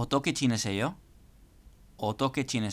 ¿O toque China yo? ¿O toque China?